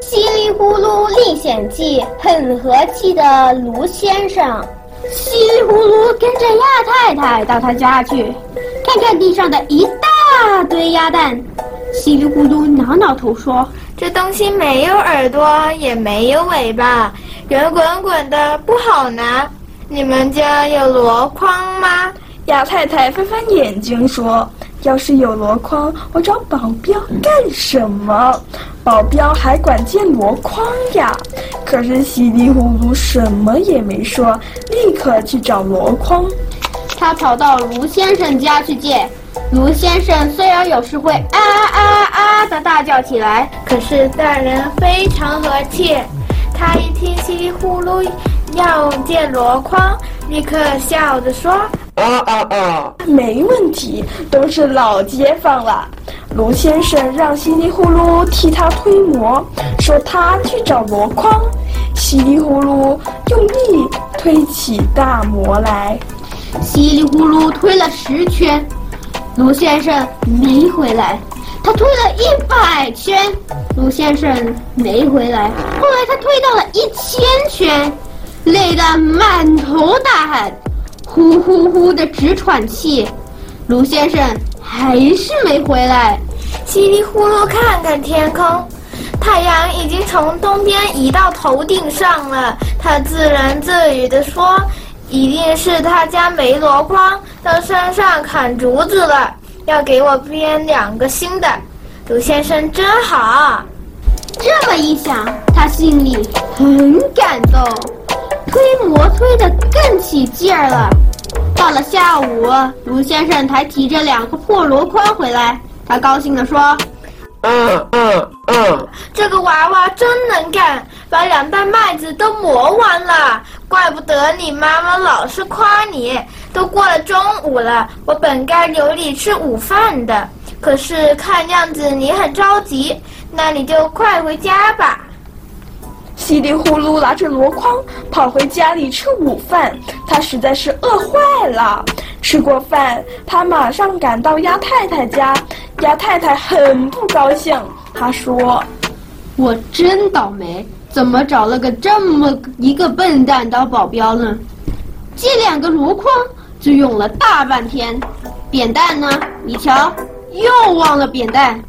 稀里呼噜历险记很和气的卢先生，稀里呼噜跟着鸭太太到他家去，看看地上的一大堆鸭蛋。稀里呼噜挠挠头说：“这东西没有耳朵，也没有尾巴，圆滚滚的，不好拿。你们家有箩筐吗？”鸭太太翻翻眼睛说。要是有箩筐，我找保镖干什么？保镖还管见箩筐呀？可是稀里糊涂什么也没说，立刻去找箩筐。他跑到卢先生家去借。卢先生虽然有时会啊啊啊的大叫起来，可是大人非常和气。他一听稀里呼噜要借箩筐，立刻笑着说。啊啊啊！没问题，都是老街坊了。卢先生让稀里呼噜替他推磨，说他去找箩筐。稀里呼噜用力推起大磨来，稀里呼噜推了十圈，卢先生没回来。他推了一百圈，卢先生没回来。后来他推到了一千圈，累得满头大汗。呼呼呼的直喘气，卢先生还是没回来。稀里呼噜看看天空，太阳已经从东边移到头顶上了。他自言自语地说：“一定是他家没箩筐，到山上砍竹子了，要给我编两个新的。”卢先生真好。这么一想，他心里很感动。推得更起劲儿了。到了下午，卢先生才提着两个破箩筐回来。他高兴地说：“嗯嗯嗯，这个娃娃真能干，把两袋麦子都磨完了。怪不得你妈妈老是夸你。都过了中午了，我本该留你吃午饭的，可是看样子你很着急，那你就快回家吧。”稀里呼噜拿着箩筐跑回家里吃午饭，他实在是饿坏了。吃过饭，他马上赶到鸭太太家。鸭太太很不高兴，她说：“我真倒霉，怎么找了个这么一个笨蛋当保镖呢？借两个箩筐就用了大半天，扁担呢？你瞧，又忘了扁担。”